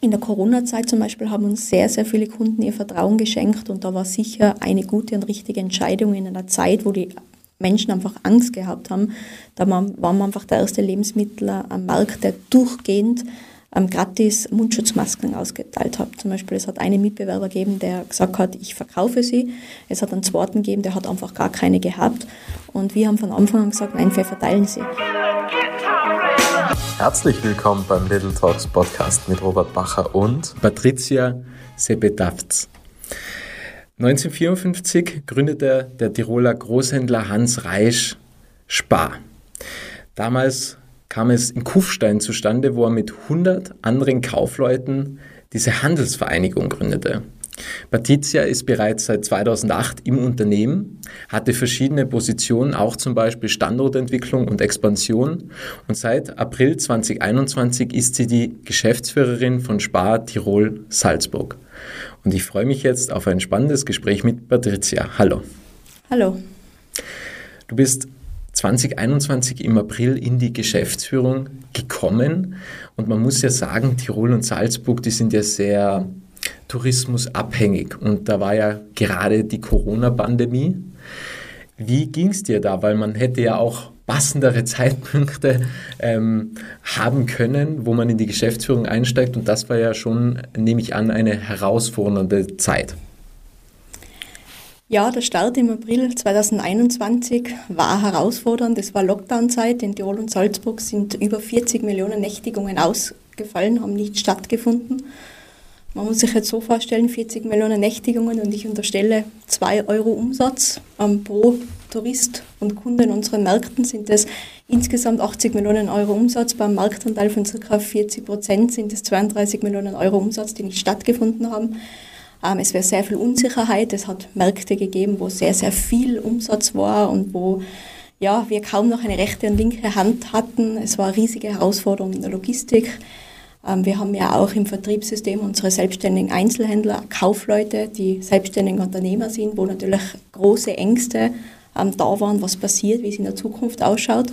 In der Corona-Zeit zum Beispiel haben uns sehr, sehr viele Kunden ihr Vertrauen geschenkt und da war sicher eine gute und richtige Entscheidung in einer Zeit, wo die Menschen einfach Angst gehabt haben. Da waren wir einfach der erste Lebensmittler am Markt, der durchgehend ähm, gratis Mundschutzmasken ausgeteilt hat. Zum Beispiel, es hat einen Mitbewerber gegeben, der gesagt hat, ich verkaufe sie. Es hat einen zweiten gegeben, der hat einfach gar keine gehabt. Und wir haben von Anfang an gesagt, nein, wir verteilen sie. Herzlich willkommen beim Little Talks Podcast mit Robert Bacher und Patricia Sebedavts. 1954 gründete der Tiroler Großhändler Hans Reisch Spar. Damals kam es in Kufstein zustande, wo er mit 100 anderen Kaufleuten diese Handelsvereinigung gründete. Patricia ist bereits seit 2008 im Unternehmen, hatte verschiedene Positionen, auch zum Beispiel Standortentwicklung und Expansion. Und seit April 2021 ist sie die Geschäftsführerin von Spar Tirol Salzburg. Und ich freue mich jetzt auf ein spannendes Gespräch mit Patricia. Hallo. Hallo. Du bist 2021 im April in die Geschäftsführung gekommen und man muss ja sagen, Tirol und Salzburg, die sind ja sehr tourismusabhängig. Und da war ja gerade die Corona-Pandemie. Wie ging es dir da? Weil man hätte ja auch passendere Zeitpunkte ähm, haben können, wo man in die Geschäftsführung einsteigt. Und das war ja schon, nehme ich an, eine herausfordernde Zeit. Ja, der Start im April 2021 war herausfordernd. Es war Lockdown-Zeit. In Tirol und Salzburg sind über 40 Millionen Nächtigungen ausgefallen, haben nicht stattgefunden. Man muss sich jetzt so vorstellen, 40 Millionen Nächtigungen und ich unterstelle 2 Euro Umsatz ähm, pro Tourist und Kunde in unseren Märkten sind es insgesamt 80 Millionen Euro Umsatz. Beim Marktanteil von ca. 40 Prozent sind es 32 Millionen Euro Umsatz, die nicht stattgefunden haben. Ähm, es wäre sehr viel Unsicherheit. Es hat Märkte gegeben, wo sehr, sehr viel Umsatz war und wo ja, wir kaum noch eine rechte und linke Hand hatten. Es war eine riesige Herausforderung in der Logistik. Ähm, wir haben ja auch im Vertriebssystem unsere selbstständigen Einzelhändler, Kaufleute, die selbstständigen Unternehmer sind, wo natürlich große Ängste ähm, da waren, was passiert, wie es in der Zukunft ausschaut.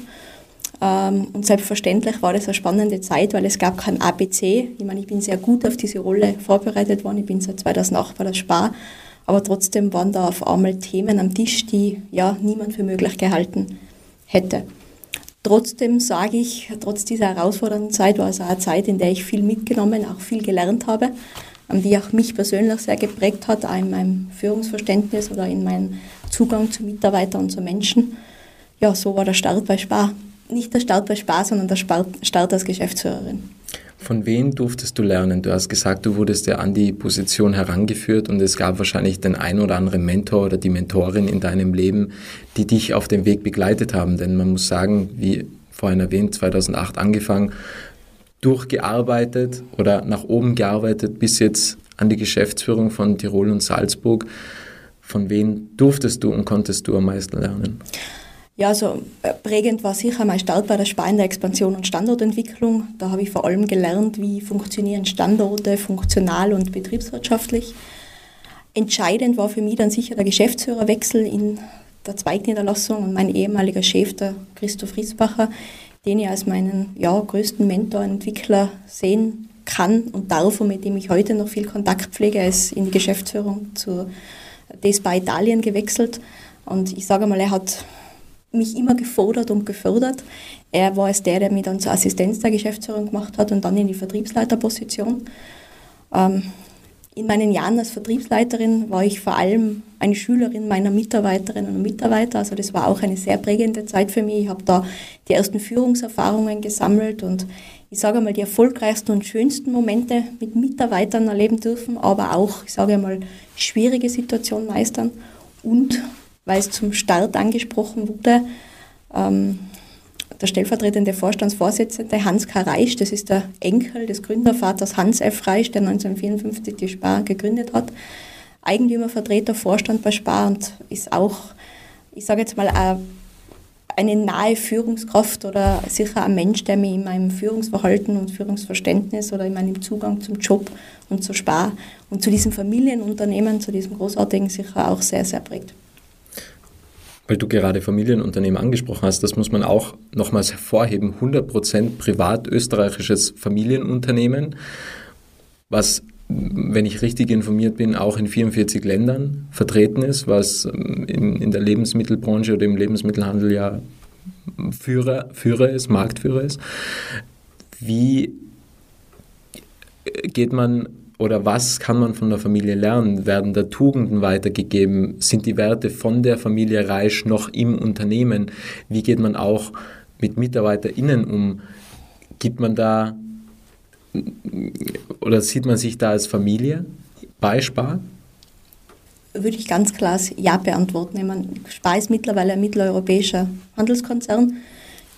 Ähm, und selbstverständlich war das eine spannende Zeit, weil es gab kein ABC. Ich meine, ich bin sehr gut auf diese Rolle vorbereitet worden. Ich bin seit 2008 bei der Spar. Aber trotzdem waren da auf einmal Themen am Tisch, die ja niemand für möglich gehalten hätte. Trotzdem sage ich, trotz dieser herausfordernden Zeit war es auch eine Zeit, in der ich viel mitgenommen, auch viel gelernt habe, die auch mich persönlich sehr geprägt hat, auch in meinem Führungsverständnis oder in meinem Zugang zu Mitarbeitern und zu Menschen. Ja, so war der Start bei Spar. Nicht der Start bei Spar, sondern der Start als Geschäftsführerin. Von wem durftest du lernen? Du hast gesagt, du wurdest ja an die Position herangeführt und es gab wahrscheinlich den ein oder anderen Mentor oder die Mentorin in deinem Leben, die dich auf dem Weg begleitet haben. Denn man muss sagen, wie vorhin erwähnt, 2008 angefangen, durchgearbeitet oder nach oben gearbeitet bis jetzt an die Geschäftsführung von Tirol und Salzburg. Von wem durftest du und konntest du am meisten lernen? Ja, also äh, prägend war sicher mein Start bei der Spar in der Expansion und Standortentwicklung. Da habe ich vor allem gelernt, wie funktionieren Standorte funktional und betriebswirtschaftlich. Entscheidend war für mich dann sicher der Geschäftsführerwechsel in der Zweigniederlassung und mein ehemaliger Chef, der Christoph Riesbacher, den ich als meinen ja, größten Mentor, Entwickler sehen kann und darf und mit dem ich heute noch viel Kontakt pflege. Ist in die Geschäftsführung zu DESPA Italien gewechselt und ich sage mal, er hat mich immer gefordert und gefördert. Er war es der, der mich dann zur Assistenz der Geschäftsführung gemacht hat und dann in die Vertriebsleiterposition. Ähm, in meinen Jahren als Vertriebsleiterin war ich vor allem eine Schülerin meiner Mitarbeiterinnen und Mitarbeiter. Also das war auch eine sehr prägende Zeit für mich. Ich habe da die ersten Führungserfahrungen gesammelt und ich sage mal die erfolgreichsten und schönsten Momente mit Mitarbeitern erleben dürfen, aber auch, ich sage mal, schwierige Situationen meistern und weil es zum Start angesprochen wurde. Ähm, der stellvertretende Vorstandsvorsitzende Hans K. Reisch, das ist der Enkel des Gründervaters Hans F. Reisch, der 1954 die Spar gegründet hat. Eigentümervertreter, Vorstand bei Spar und ist auch, ich sage jetzt mal, eine nahe Führungskraft oder sicher ein Mensch, der mich in meinem Führungsverhalten und Führungsverständnis oder in meinem Zugang zum Job und zur Spar und zu diesem Familienunternehmen, zu diesem großartigen sicher auch sehr, sehr prägt weil du gerade Familienunternehmen angesprochen hast, das muss man auch nochmals hervorheben, 100% privat österreichisches Familienunternehmen. was, wenn ich richtig informiert bin, auch in 44 Ländern vertreten ist, was ähm, in, in der Lebensmittelbranche oder im Lebensmittelhandel ja Führer, Führer ist, Marktführer ist. Wie geht man oder was kann man von der Familie lernen? Werden da Tugenden weitergegeben? Sind die Werte von der Familie Reisch noch im Unternehmen? Wie geht man auch mit MitarbeiterInnen um? Gibt man da oder sieht man sich da als Familie bei Spar? Würde ich ganz klar Ja beantworten. Ich meine, Spar ist mittlerweile ein mitteleuropäischer Handelskonzern.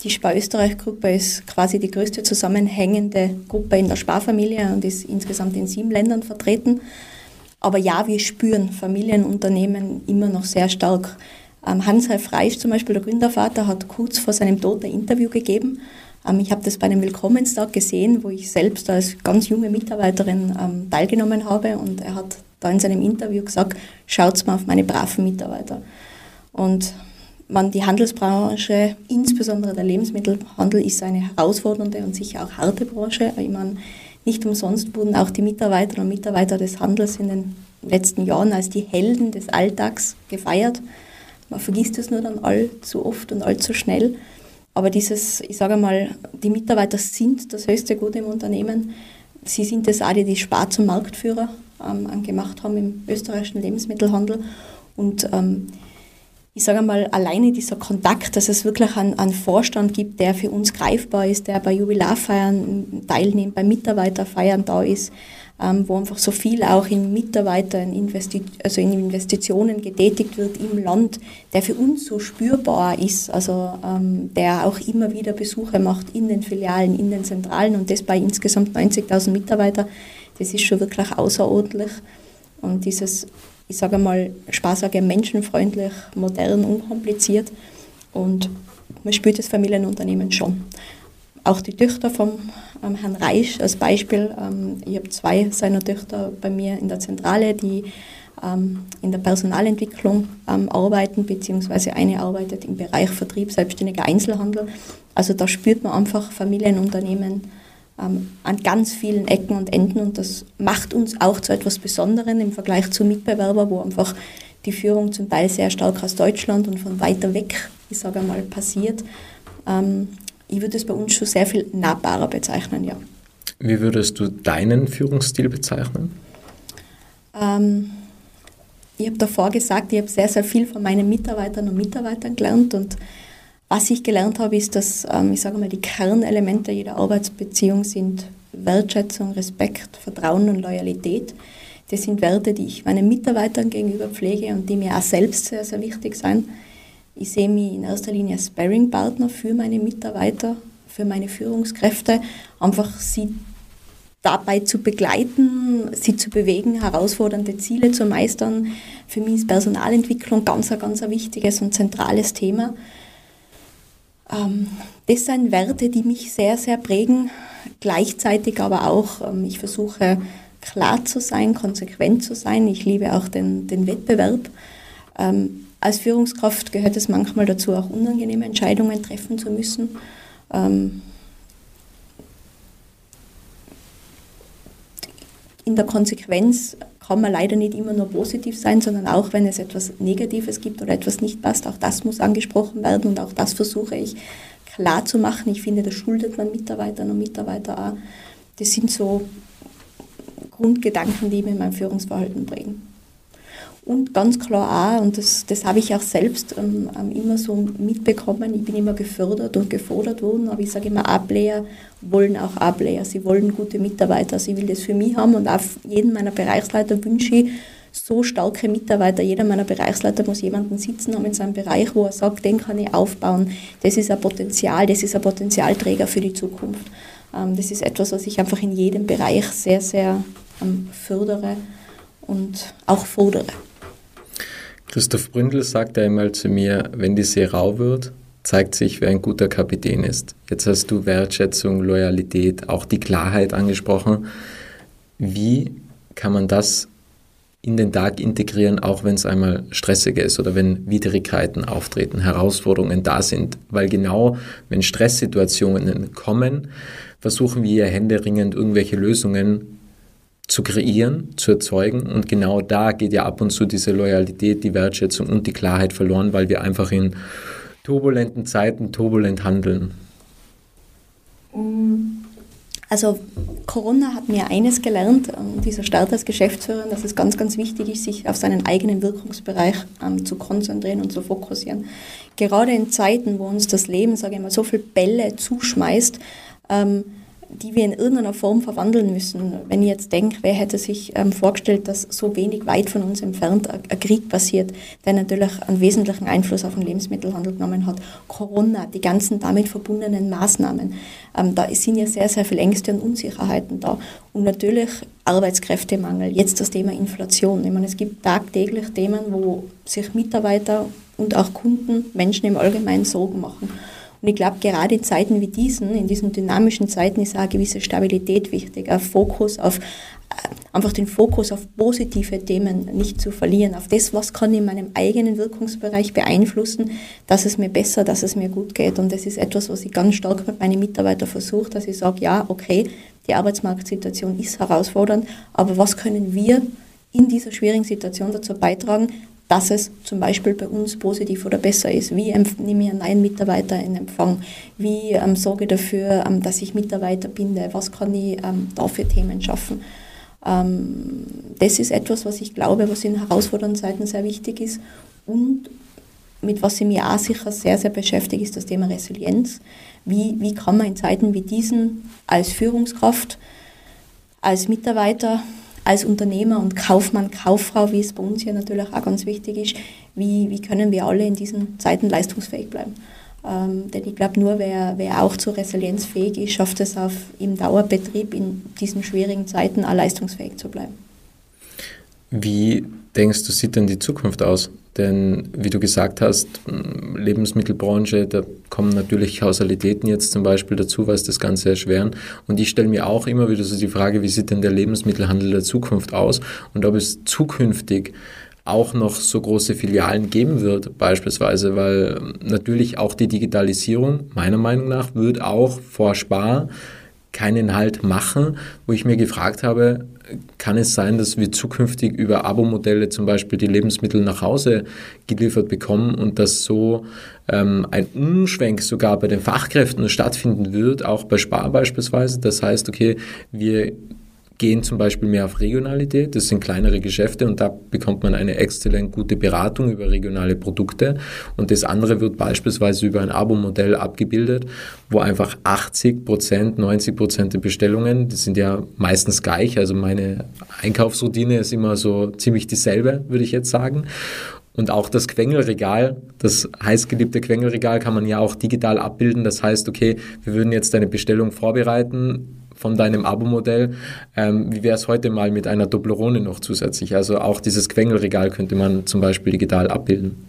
Die Spar-Österreich-Gruppe ist quasi die größte zusammenhängende Gruppe in der Sparfamilie und ist insgesamt in sieben Ländern vertreten. Aber ja, wir spüren Familienunternehmen immer noch sehr stark. Ähm, Hans-Ralf Reisch zum Beispiel, der Gründervater, hat kurz vor seinem Tod ein Interview gegeben ähm, ich habe das bei einem Willkommenstag gesehen, wo ich selbst als ganz junge Mitarbeiterin ähm, teilgenommen habe und er hat da in seinem Interview gesagt, schaut mal auf meine braven Mitarbeiter. Und man, die Handelsbranche, insbesondere der Lebensmittelhandel, ist eine herausfordernde und sicher auch harte Branche. Ich meine, nicht umsonst wurden auch die Mitarbeiterinnen und Mitarbeiter des Handels in den letzten Jahren als die Helden des Alltags gefeiert. Man vergisst es nur dann allzu oft und allzu schnell. Aber dieses, ich sage mal, die Mitarbeiter sind das höchste Gut im Unternehmen. Sie sind es alle, die Spar zum Marktführer ähm, gemacht haben im österreichischen Lebensmittelhandel. Und ähm, ich sage mal, alleine dieser Kontakt, dass es wirklich einen, einen, Vorstand gibt, der für uns greifbar ist, der bei Jubilarfeiern teilnimmt, bei Mitarbeiterfeiern da ist, ähm, wo einfach so viel auch in Mitarbeiter, in, Investi also in Investitionen getätigt wird im Land, der für uns so spürbar ist, also ähm, der auch immer wieder Besuche macht in den Filialen, in den Zentralen und das bei insgesamt 90.000 Mitarbeitern, das ist schon wirklich außerordentlich. Und dieses, ich sage mal, spaßige, menschenfreundlich, modern, unkompliziert und man spürt das Familienunternehmen schon auch die Töchter vom ähm, Herrn Reisch als Beispiel. Ähm, ich habe zwei seiner Töchter bei mir in der Zentrale, die ähm, in der Personalentwicklung ähm, arbeiten, beziehungsweise eine arbeitet im Bereich Vertrieb, selbstständiger Einzelhandel. Also da spürt man einfach Familienunternehmen ähm, an ganz vielen Ecken und Enden und das macht uns auch zu etwas Besonderem im Vergleich zu Mitbewerbern, wo einfach die Führung zum Teil sehr stark aus Deutschland und von weiter weg, ich sage einmal, passiert. Ähm, ich würde es bei uns schon sehr viel nahbarer bezeichnen, ja. Wie würdest du deinen Führungsstil bezeichnen? Ähm, ich habe davor gesagt, ich habe sehr, sehr viel von meinen Mitarbeitern und Mitarbeitern gelernt und was ich gelernt habe, ist, dass, ähm, ich sage mal, die Kernelemente jeder Arbeitsbeziehung sind Wertschätzung, Respekt, Vertrauen und Loyalität. Das sind Werte, die ich meinen Mitarbeitern gegenüber pflege und die mir auch selbst sehr, sehr wichtig sind. Ich sehe mich in erster Linie als Sparring-Partner für meine Mitarbeiter, für meine Führungskräfte, einfach sie dabei zu begleiten, sie zu bewegen, herausfordernde Ziele zu meistern. Für mich ist Personalentwicklung ganz, ganz ein wichtiges und zentrales Thema. Ähm, das sind Werte, die mich sehr, sehr prägen. Gleichzeitig aber auch, ähm, ich versuche klar zu sein, konsequent zu sein. Ich liebe auch den, den Wettbewerb. Ähm, als Führungskraft gehört es manchmal dazu, auch unangenehme Entscheidungen treffen zu müssen. In der Konsequenz kann man leider nicht immer nur positiv sein, sondern auch wenn es etwas Negatives gibt oder etwas nicht passt, auch das muss angesprochen werden und auch das versuche ich klar zu machen. Ich finde, das schuldet man Mitarbeitern und Mitarbeiter auch. Das sind so Grundgedanken, die mir in meinem Führungsverhalten prägen. Und ganz klar auch, und das, das habe ich auch selbst ähm, ähm, immer so mitbekommen, ich bin immer gefördert und gefordert worden, aber ich sage immer, A-Player wollen auch A-Player, sie wollen gute Mitarbeiter, sie will das für mich haben und auf jeden meiner Bereichsleiter wünsche ich so starke Mitarbeiter. Jeder meiner Bereichsleiter muss jemanden sitzen haben in seinem Bereich, wo er sagt, den kann ich aufbauen. Das ist ein Potenzial, das ist ein Potenzialträger für die Zukunft. Ähm, das ist etwas, was ich einfach in jedem Bereich sehr, sehr ähm, fördere und auch fordere. Christoph Bründel sagte einmal zu mir, wenn die See rau wird, zeigt sich, wer ein guter Kapitän ist. Jetzt hast du Wertschätzung, Loyalität, auch die Klarheit angesprochen. Wie kann man das in den Tag integrieren, auch wenn es einmal stressiger ist oder wenn Widrigkeiten auftreten, Herausforderungen da sind? Weil genau, wenn Stresssituationen kommen, versuchen wir händeringend irgendwelche Lösungen zu kreieren, zu erzeugen. Und genau da geht ja ab und zu diese Loyalität, die Wertschätzung und die Klarheit verloren, weil wir einfach in turbulenten Zeiten turbulent handeln. Also Corona hat mir eines gelernt, ähm, dieser Start als Geschäftsführer, dass es ganz, ganz wichtig ist, sich auf seinen eigenen Wirkungsbereich ähm, zu konzentrieren und zu fokussieren. Gerade in Zeiten, wo uns das Leben, sage ich mal, so viele Bälle zuschmeißt, ähm, die wir in irgendeiner Form verwandeln müssen. Wenn ich jetzt denke, wer hätte sich ähm, vorgestellt, dass so wenig weit von uns entfernt ein, ein, Krieg passiert, der natürlich einen wesentlichen Einfluss auf den Lebensmittelhandel genommen hat. Corona, die ganzen damit verbundenen Maßnahmen. Ähm, da sind ja sehr, sehr viele Ängste und Unsicherheiten da. Und natürlich Arbeitskräftemangel, jetzt das Thema Inflation. Ich meine, es gibt tagtäglich Themen, wo sich Mitarbeiter und auch Kunden, Menschen im Allgemeinen Sorgen machen. Und ich glaube, gerade in Zeiten wie diesen, in diesen dynamischen Zeiten, ist auch eine gewisse Stabilität wichtig, ein Fokus auf, äh, einfach den Fokus auf positive Themen nicht zu verlieren, auf das, was kann ich in meinem eigenen Wirkungsbereich beeinflussen, dass es mir besser, dass es mir gut geht. Und das ist etwas, was ich ganz stark mit meinen Mitarbeitern versuche, dass ich sage, ja, okay, die Arbeitsmarktsituation ist herausfordernd, aber was können wir in dieser schwierigen Situation dazu beitragen, dass es zum Beispiel bei uns positiv oder besser ist. Wie nehme ich einen neuen Mitarbeiter in Empfang? Wie ähm, sorge ich dafür, ähm, dass ich Mitarbeiter binde? Was kann ich ähm, da für Themen schaffen? Ähm, das ist etwas, was ich glaube, was in herausfordernden Zeiten sehr wichtig ist. Und mit was ich mich auch sicher sehr, sehr beschäftige, ist das Thema Resilienz. Wie, wie kann man in Zeiten wie diesen als Führungskraft, als Mitarbeiter als Unternehmer und Kaufmann, Kauffrau, wie es bei uns hier natürlich auch ganz wichtig ist, wie, wie können wir alle in diesen Zeiten leistungsfähig bleiben. Ähm, denn ich glaube, nur wer, wer auch zur Resilienz fähig ist, schafft es auf, im Dauerbetrieb in diesen schwierigen Zeiten auch leistungsfähig zu bleiben. Wie denkst du, sieht denn die Zukunft aus? Denn wie du gesagt hast, Lebensmittelbranche, da kommen natürlich Kausalitäten jetzt zum Beispiel dazu, was das Ganze erschweren. Und ich stelle mir auch immer wieder so die Frage, wie sieht denn der Lebensmittelhandel der Zukunft aus und ob es zukünftig auch noch so große Filialen geben wird, beispielsweise, weil natürlich auch die Digitalisierung, meiner Meinung nach, wird auch vor Spar keinen Halt machen, wo ich mir gefragt habe, kann es sein, dass wir zukünftig über Abo-Modelle zum Beispiel die Lebensmittel nach Hause geliefert bekommen und dass so ähm, ein Umschwenk sogar bei den Fachkräften stattfinden wird, auch bei Spar beispielsweise. Das heißt, okay, wir gehen zum Beispiel mehr auf Regionalität. Das sind kleinere Geschäfte und da bekommt man eine exzellent gute Beratung über regionale Produkte. Und das andere wird beispielsweise über ein Abo-Modell abgebildet, wo einfach 80 Prozent, 90 Prozent der Bestellungen, die sind ja meistens gleich. Also meine Einkaufsroutine ist immer so ziemlich dieselbe, würde ich jetzt sagen. Und auch das Quengelregal, das heißgeliebte Quengelregal kann man ja auch digital abbilden. Das heißt, okay, wir würden jetzt eine Bestellung vorbereiten, von deinem Abo-Modell. Ähm, wie wäre es heute mal mit einer Dopplerone noch zusätzlich? Also auch dieses Quengelregal könnte man zum Beispiel digital abbilden.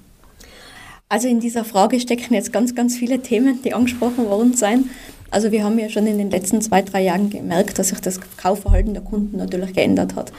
Also in dieser Frage stecken jetzt ganz, ganz viele Themen, die angesprochen worden sind. Also wir haben ja schon in den letzten zwei, drei Jahren gemerkt, dass sich das Kaufverhalten der Kunden natürlich geändert hat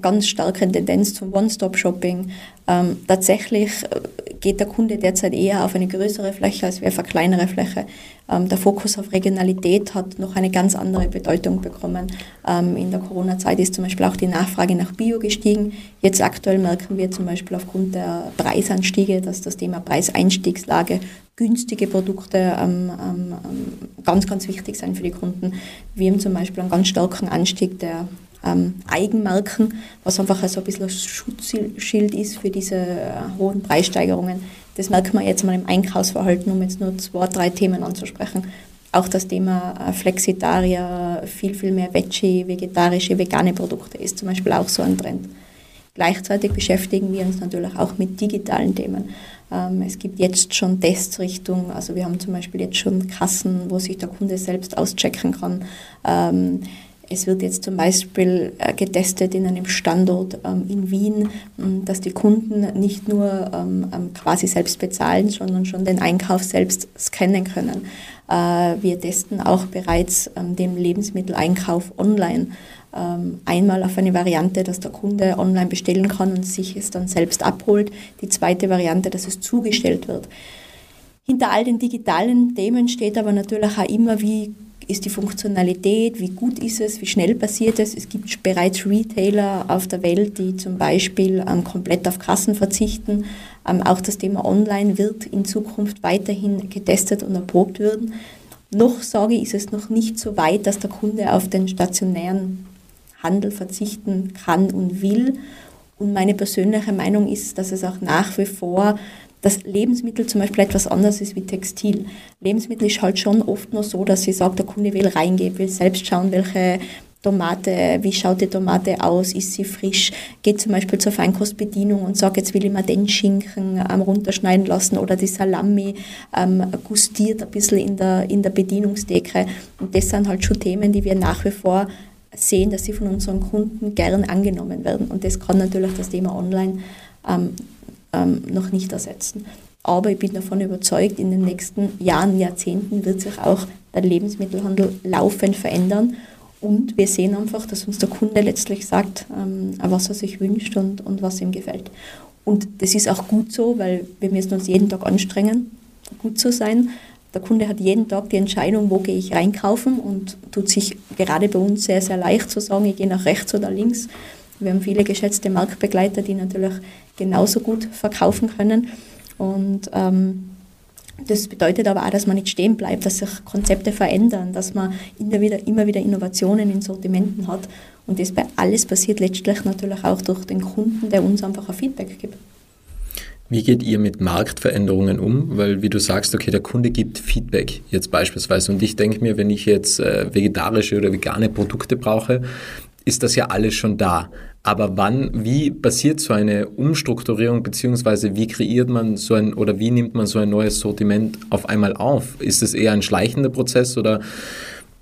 ganz starke Tendenz zum One-Stop-Shopping. Ähm, tatsächlich äh, geht der Kunde derzeit eher auf eine größere Fläche als auf eine kleinere Fläche. Ähm, der Fokus auf Regionalität hat noch eine ganz andere Bedeutung bekommen. Ähm, in der Corona-Zeit ist zum Beispiel auch die Nachfrage nach Bio gestiegen. Jetzt aktuell merken wir zum Beispiel aufgrund der Preisanstiege, dass das Thema Preiseinstiegslage günstige Produkte ähm, ähm, ähm, ganz, ganz wichtig sein für die Kunden. Wir haben zum Beispiel einen ganz starken Anstieg der ähm, Eigenmarken, was einfach so ein bisschen ein Schutzschild ist für diese äh, hohen Preissteigerungen. Das merkt man jetzt mal im Einkaufsverhalten, um jetzt nur zwei, drei Themen anzusprechen. Auch das Thema äh, Flexitarier, viel, viel mehr Veggie, vegetarische, vegane Produkte ist zum Beispiel auch so ein Trend. Gleichzeitig beschäftigen wir uns natürlich auch mit digitalen Themen. Ähm, es gibt jetzt schon Tests also wir haben zum Beispiel jetzt schon Kassen, wo sich der Kunde selbst auschecken kann. Ähm, es wird jetzt zum Beispiel äh, getestet in einem Standort ähm, in Wien, ähm, dass die Kunden nicht nur ähm, quasi selbst bezahlen, sondern schon den Einkauf selbst scannen können. Äh, wir testen auch bereits den Lebensmitteleinkauf online. Einmal auf eine Variante, dass der Kunde online bestellen kann und sich es dann selbst abholt. Die zweite Variante, dass es zugestellt wird. Hinter all den digitalen Themen steht aber natürlich auch immer, wie ist die Funktionalität, wie gut ist es, wie schnell passiert es. Es gibt bereits Retailer auf der Welt, die zum Beispiel ähm, komplett auf Kassen verzichten. Ähm, auch das Thema Online wird in Zukunft weiterhin getestet und erprobt werden. Noch sage ich, ist es noch nicht so weit, dass der Kunde auf den stationären Handel verzichten kann und will. Und meine persönliche Meinung ist, dass es auch nach wie vor dass Lebensmittel zum Beispiel etwas anderes ist wie Textil. Lebensmittel ist halt schon oft nur so, dass sie sagt, der Kunde will reingehen, will selbst schauen, welche Tomate, wie schaut die Tomate aus, ist sie frisch, geht zum Beispiel zur Feinkostbedienung und sagt, jetzt will ich mir den Schinken ähm, runterschneiden lassen oder die Salami ähm, gustiert ein bisschen in der, in der Bedienungsdecke. Und das sind halt schon Themen, die wir nach wie vor sehen, dass sie von unseren Kunden gern angenommen werden. Und das kann natürlich das Thema Online ähm, ähm, noch nicht ersetzen. Aber ich bin davon überzeugt, in den nächsten Jahren, Jahrzehnten wird sich auch der Lebensmittelhandel laufend verändern. Und wir sehen einfach, dass uns der Kunde letztlich sagt, ähm, was er sich wünscht und, und was ihm gefällt. Und das ist auch gut so, weil wir müssen uns jeden Tag anstrengen, gut zu sein. Der Kunde hat jeden Tag die Entscheidung, wo gehe ich reinkaufen und tut sich gerade bei uns sehr, sehr leicht zu sagen, ich gehe nach rechts oder links. Wir haben viele geschätzte Marktbegleiter, die natürlich genauso gut verkaufen können. Und ähm, das bedeutet aber auch, dass man nicht stehen bleibt, dass sich Konzepte verändern, dass man immer wieder, immer wieder Innovationen in Sortimenten hat. Und das bei alles passiert letztlich natürlich auch durch den Kunden, der uns einfach ein Feedback gibt. Wie geht ihr mit Marktveränderungen um? Weil, wie du sagst, okay, der Kunde gibt Feedback jetzt beispielsweise. Und ich denke mir, wenn ich jetzt äh, vegetarische oder vegane Produkte brauche, ist das ja alles schon da. Aber wann, wie passiert so eine Umstrukturierung, beziehungsweise wie kreiert man so ein oder wie nimmt man so ein neues Sortiment auf einmal auf? Ist es eher ein schleichender Prozess oder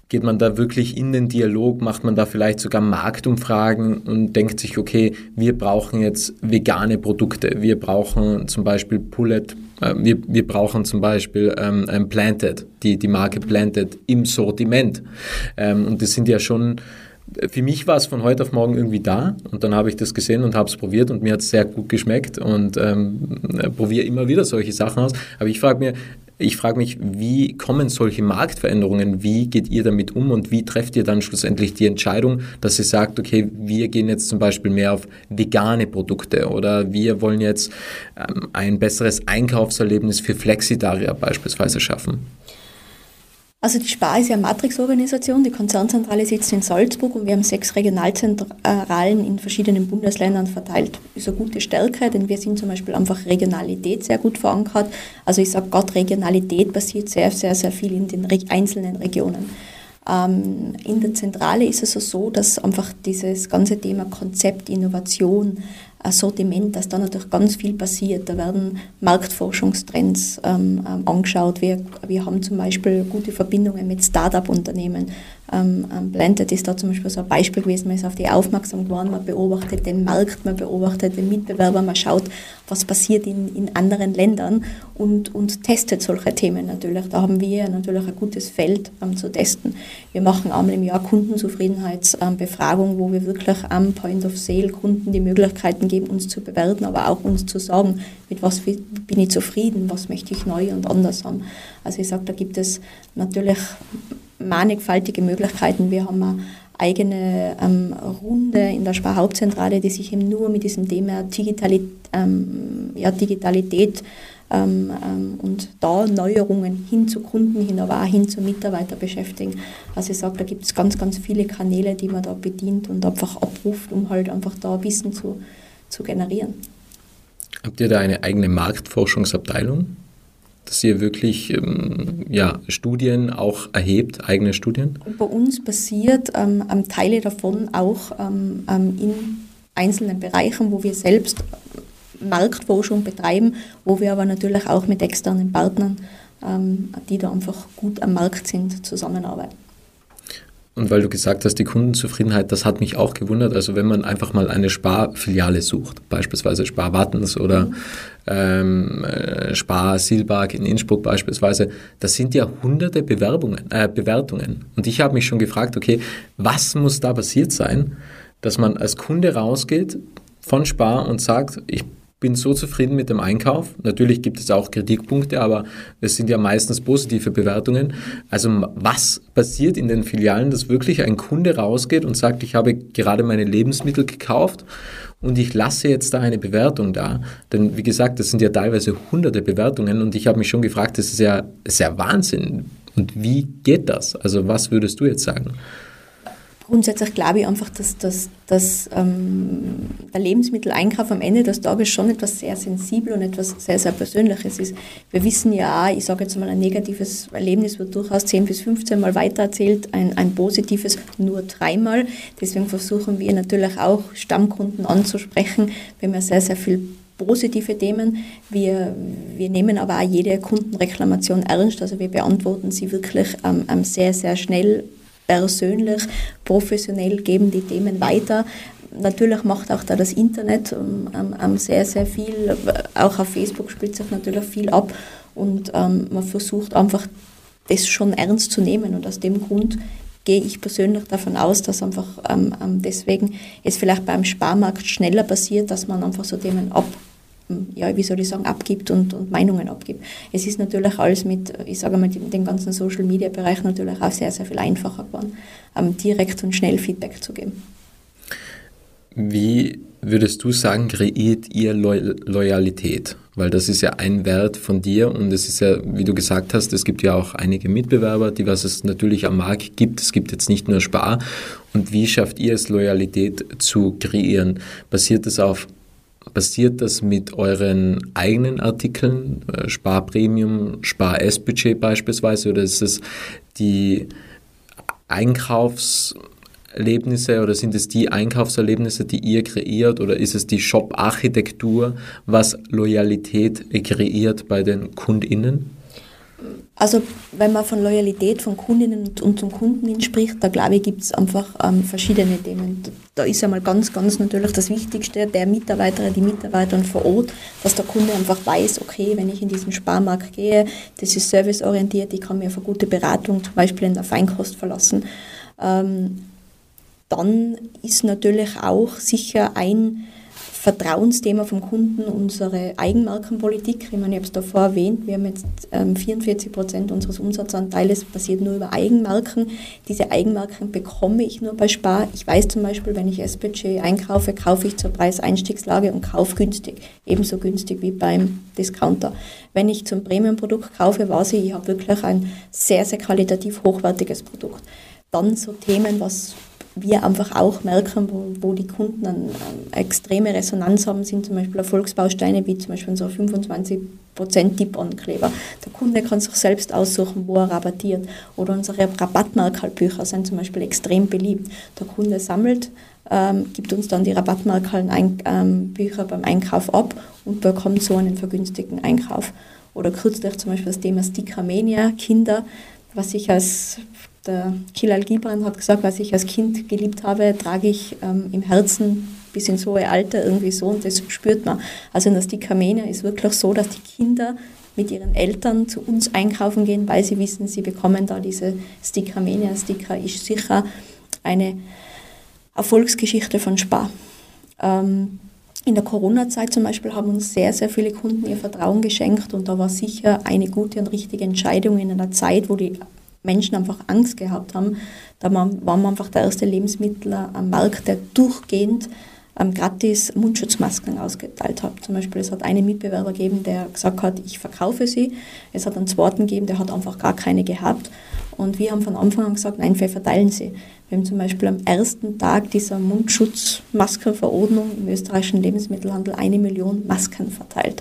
geht man da wirklich in den Dialog, macht man da vielleicht sogar Marktumfragen und denkt sich, okay, wir brauchen jetzt vegane Produkte, wir brauchen zum Beispiel Pullet, äh, wir, wir brauchen zum Beispiel ähm, Planted, die, die Marke Planted im Sortiment. Ähm, und das sind ja schon für mich war es von heute auf morgen irgendwie da und dann habe ich das gesehen und habe es probiert und mir hat es sehr gut geschmeckt und ähm, probiere immer wieder solche Sachen aus. Aber ich frage mir, ich frage mich, wie kommen solche Marktveränderungen? Wie geht ihr damit um und wie trefft ihr dann schlussendlich die Entscheidung, dass ihr sagt, okay, wir gehen jetzt zum Beispiel mehr auf vegane Produkte oder wir wollen jetzt ähm, ein besseres Einkaufserlebnis für Flexitarier beispielsweise schaffen? Also die Spar ist ja eine Matrix-Organisation, die Konzernzentrale sitzt in Salzburg und wir haben sechs Regionalzentralen in verschiedenen Bundesländern verteilt. Ist eine gute Stärke, denn wir sind zum Beispiel einfach Regionalität sehr gut verankert. Also ich sage Gott, Regionalität passiert sehr, sehr, sehr viel in den einzelnen Regionen. Ähm, in der Zentrale ist es so, dass einfach dieses ganze Thema Konzept, Innovation, Sortiment, dass da natürlich ganz viel passiert. Da werden Marktforschungstrends ähm, ähm, angeschaut. Wir, wir haben zum Beispiel gute Verbindungen mit Start-up-Unternehmen. Ähm, ähm, Blended ist da zum Beispiel so ein Beispiel gewesen, man ist auf die aufmerksam geworden, man beobachtet den Markt, man beobachtet den Mitbewerber, man schaut, was passiert in, in anderen Ländern und, und testet solche Themen natürlich. Da haben wir natürlich ein gutes Feld ähm, zu testen. Wir machen einmal im Jahr Kundenzufriedenheitsbefragung, wo wir wirklich am Point of Sale Kunden die Möglichkeiten geben, uns zu bewerten, aber auch uns zu sagen, mit was bin ich zufrieden, was möchte ich neu und anders haben. Also ich sage, da gibt es natürlich mannigfaltige Möglichkeiten. Wir haben eine eigene ähm, Runde in der Sparhauptzentrale, die sich eben nur mit diesem Thema Digitalität, ähm, ja, Digitalität ähm, ähm, und da Neuerungen hin zu Kunden hin, aber auch hin zu Mitarbeitern beschäftigen. Also ich sage, da gibt es ganz, ganz viele Kanäle, die man da bedient und einfach abruft, um halt einfach da Wissen zu, zu generieren. Habt ihr da eine eigene Marktforschungsabteilung? Dass ihr wirklich ähm, ja, Studien auch erhebt, eigene Studien? Bei uns passiert ähm, Teile davon auch ähm, ähm, in einzelnen Bereichen, wo wir selbst Marktforschung betreiben, wo wir aber natürlich auch mit externen Partnern, ähm, die da einfach gut am Markt sind, zusammenarbeiten. Und weil du gesagt hast, die Kundenzufriedenheit, das hat mich auch gewundert. Also wenn man einfach mal eine Sparfiliale sucht, beispielsweise Spar Wattens oder mhm. ähm, äh, Spar Silberg in Innsbruck beispielsweise, das sind ja hunderte Bewerbungen, äh, Bewertungen. Und ich habe mich schon gefragt, okay, was muss da passiert sein, dass man als Kunde rausgeht von Spar und sagt, ich bin so zufrieden mit dem Einkauf. Natürlich gibt es auch Kritikpunkte, aber es sind ja meistens positive Bewertungen. Also was passiert in den Filialen, dass wirklich ein Kunde rausgeht und sagt, ich habe gerade meine Lebensmittel gekauft und ich lasse jetzt da eine Bewertung da. Denn wie gesagt, das sind ja teilweise hunderte Bewertungen und ich habe mich schon gefragt, das ist ja, ist ja Wahnsinn. Und wie geht das? Also was würdest du jetzt sagen? Grundsätzlich glaube ich einfach, dass, dass, dass ähm, der Lebensmitteleinkauf am Ende des Tages schon etwas sehr sensibel und etwas sehr, sehr Persönliches ist. Wir wissen ja auch, ich sage jetzt mal, ein negatives Erlebnis wird durchaus 10 bis 15 Mal weitererzählt, ein, ein positives nur dreimal. Deswegen versuchen wir natürlich auch Stammkunden anzusprechen. Wir haben ja sehr, sehr viel positive Themen. Wir, wir nehmen aber auch jede Kundenreklamation ernst. Also wir beantworten sie wirklich ähm, ähm sehr, sehr schnell persönlich, professionell geben die Themen weiter. Natürlich macht auch da das Internet ähm, ähm, sehr, sehr viel. Auch auf Facebook spielt sich natürlich viel ab und ähm, man versucht einfach das schon ernst zu nehmen und aus dem Grund gehe ich persönlich davon aus, dass einfach ähm, ähm deswegen es vielleicht beim Sparmarkt schneller passiert, dass man einfach so Themen ab ja, wie soll ich sagen, abgibt und, und Meinungen abgibt. Es ist natürlich alles mit, ich sage mal, den ganzen Social Media Bereich natürlich auch sehr, sehr viel einfacher geworden, ähm, direkt und schnell Feedback zu geben. Wie würdest du sagen, kreiert ihr Loyalität? Weil das ist ja ein Wert von dir und es ist ja, wie du gesagt hast, es gibt ja auch einige Mitbewerber, die was es natürlich am Markt gibt. Es gibt jetzt nicht nur Spar. Und wie schafft ihr es, Loyalität zu kreieren? Basiert es auf Basiert das mit euren eigenen Artikeln, äh, Sparpremium, Spar-S-Budget beispielsweise, oder ist es die Einkaufserlebnisse oder sind es die Einkaufserlebnisse, die ihr kreiert oder ist es die Shop-Architektur, was Loyalität kreiert bei den KundInnen? Also wenn man von Loyalität von Kundinnen und zum Kunden spricht, da glaube ich, gibt es einfach ähm, verschiedene Themen. Da ist einmal ganz, ganz natürlich das Wichtigste, der Mitarbeiter, die Mitarbeiterin vor Ort, dass der Kunde einfach weiß, okay, wenn ich in diesen Sparmarkt gehe, das ist serviceorientiert, ich kann mir auf eine gute Beratung zum Beispiel in der Feinkost verlassen. Ähm, dann ist natürlich auch sicher ein Vertrauensthema vom Kunden unsere Eigenmarkenpolitik. Ich meine, ich habe es davor erwähnt, wir haben jetzt ähm, 44 Prozent unseres Umsatzanteiles basiert nur über Eigenmarken. Diese Eigenmarken bekomme ich nur bei Spar. Ich weiß zum Beispiel, wenn ich SPG einkaufe, kaufe ich zur Preiseinstiegslage und kaufe günstig. Ebenso günstig wie beim Discounter. Wenn ich zum Premium-Produkt kaufe, weiß ich, ich habe wirklich ein sehr, sehr qualitativ hochwertiges Produkt. Dann so Themen, was wir einfach auch merken, wo, wo die Kunden eine, eine extreme Resonanz haben, sind zum Beispiel Erfolgsbausteine wie zum Beispiel unser 25% Tipp-On-Kleber. Der Kunde kann sich selbst aussuchen, wo er rabattiert. Oder unsere Rabattmarkalbücher sind zum Beispiel extrem beliebt. Der Kunde sammelt, ähm, gibt uns dann die Rabattmarkalbücher ähm, beim Einkauf ab und bekommt so einen vergünstigten Einkauf. Oder kürzlich zum Beispiel das Thema Stickermania, Kinder, was ich als der Kilal Gibran hat gesagt, was ich als Kind geliebt habe, trage ich ähm, im Herzen bis ins hohe Alter irgendwie so und das spürt man. Also in der Stickermania ist wirklich so, dass die Kinder mit ihren Eltern zu uns einkaufen gehen, weil sie wissen, sie bekommen da diese Stickermania. Sticker ist sicher eine Erfolgsgeschichte von Spar. Ähm, in der Corona-Zeit zum Beispiel haben uns sehr, sehr viele Kunden ihr Vertrauen geschenkt und da war sicher eine gute und richtige Entscheidung in einer Zeit, wo die Menschen einfach Angst gehabt haben. Da waren wir einfach der erste Lebensmittler am Markt, der durchgehend ähm, gratis Mundschutzmasken ausgeteilt hat. Zum Beispiel, es hat einen Mitbewerber gegeben, der gesagt hat, ich verkaufe sie. Es hat einen zweiten gegeben, der hat einfach gar keine gehabt. Und wir haben von Anfang an gesagt, nein, wir verteilen sie. Wir haben zum Beispiel am ersten Tag dieser Mundschutzmaskenverordnung im österreichischen Lebensmittelhandel eine Million Masken verteilt.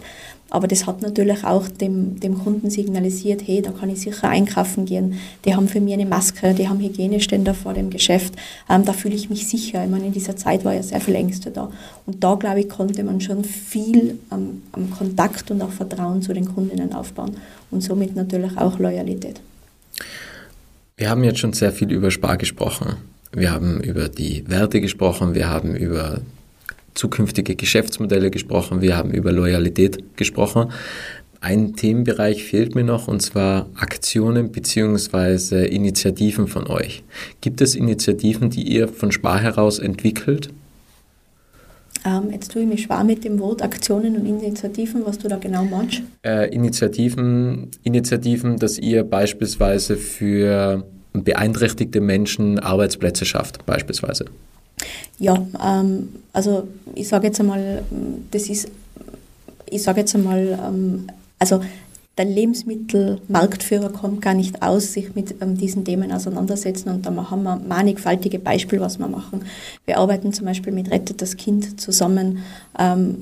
Aber das hat natürlich auch dem, dem Kunden signalisiert, hey, da kann ich sicher einkaufen gehen. Die haben für mich eine Maske, die haben Hygieneständer vor dem Geschäft. Ähm, da fühle ich mich sicher. Ich meine, in dieser Zeit war ja sehr viel Ängste da. Und da, glaube ich, konnte man schon viel am, am Kontakt und auch Vertrauen zu den Kundinnen aufbauen. Und somit natürlich auch Loyalität. Wir haben jetzt schon sehr viel über Spar gesprochen. Wir haben über die Werte gesprochen, wir haben über zukünftige Geschäftsmodelle gesprochen, wir haben über Loyalität gesprochen. Ein Themenbereich fehlt mir noch und zwar Aktionen bzw. Initiativen von euch. Gibt es Initiativen, die ihr von Spar heraus entwickelt? Ähm, jetzt tue ich mich schwer mit dem Wort Aktionen und Initiativen, was du da genau meinst. Äh, Initiativen, Initiativen, dass ihr beispielsweise für beeinträchtigte Menschen Arbeitsplätze schafft, beispielsweise. Ja, ähm, also ich sage jetzt einmal, das ist, ich sage jetzt einmal, ähm, also der Lebensmittelmarktführer kommt gar nicht aus, sich mit ähm, diesen Themen auseinandersetzen und da haben wir mannigfaltige Beispiele, was wir machen. Wir arbeiten zum Beispiel mit Rettet das Kind zusammen ähm,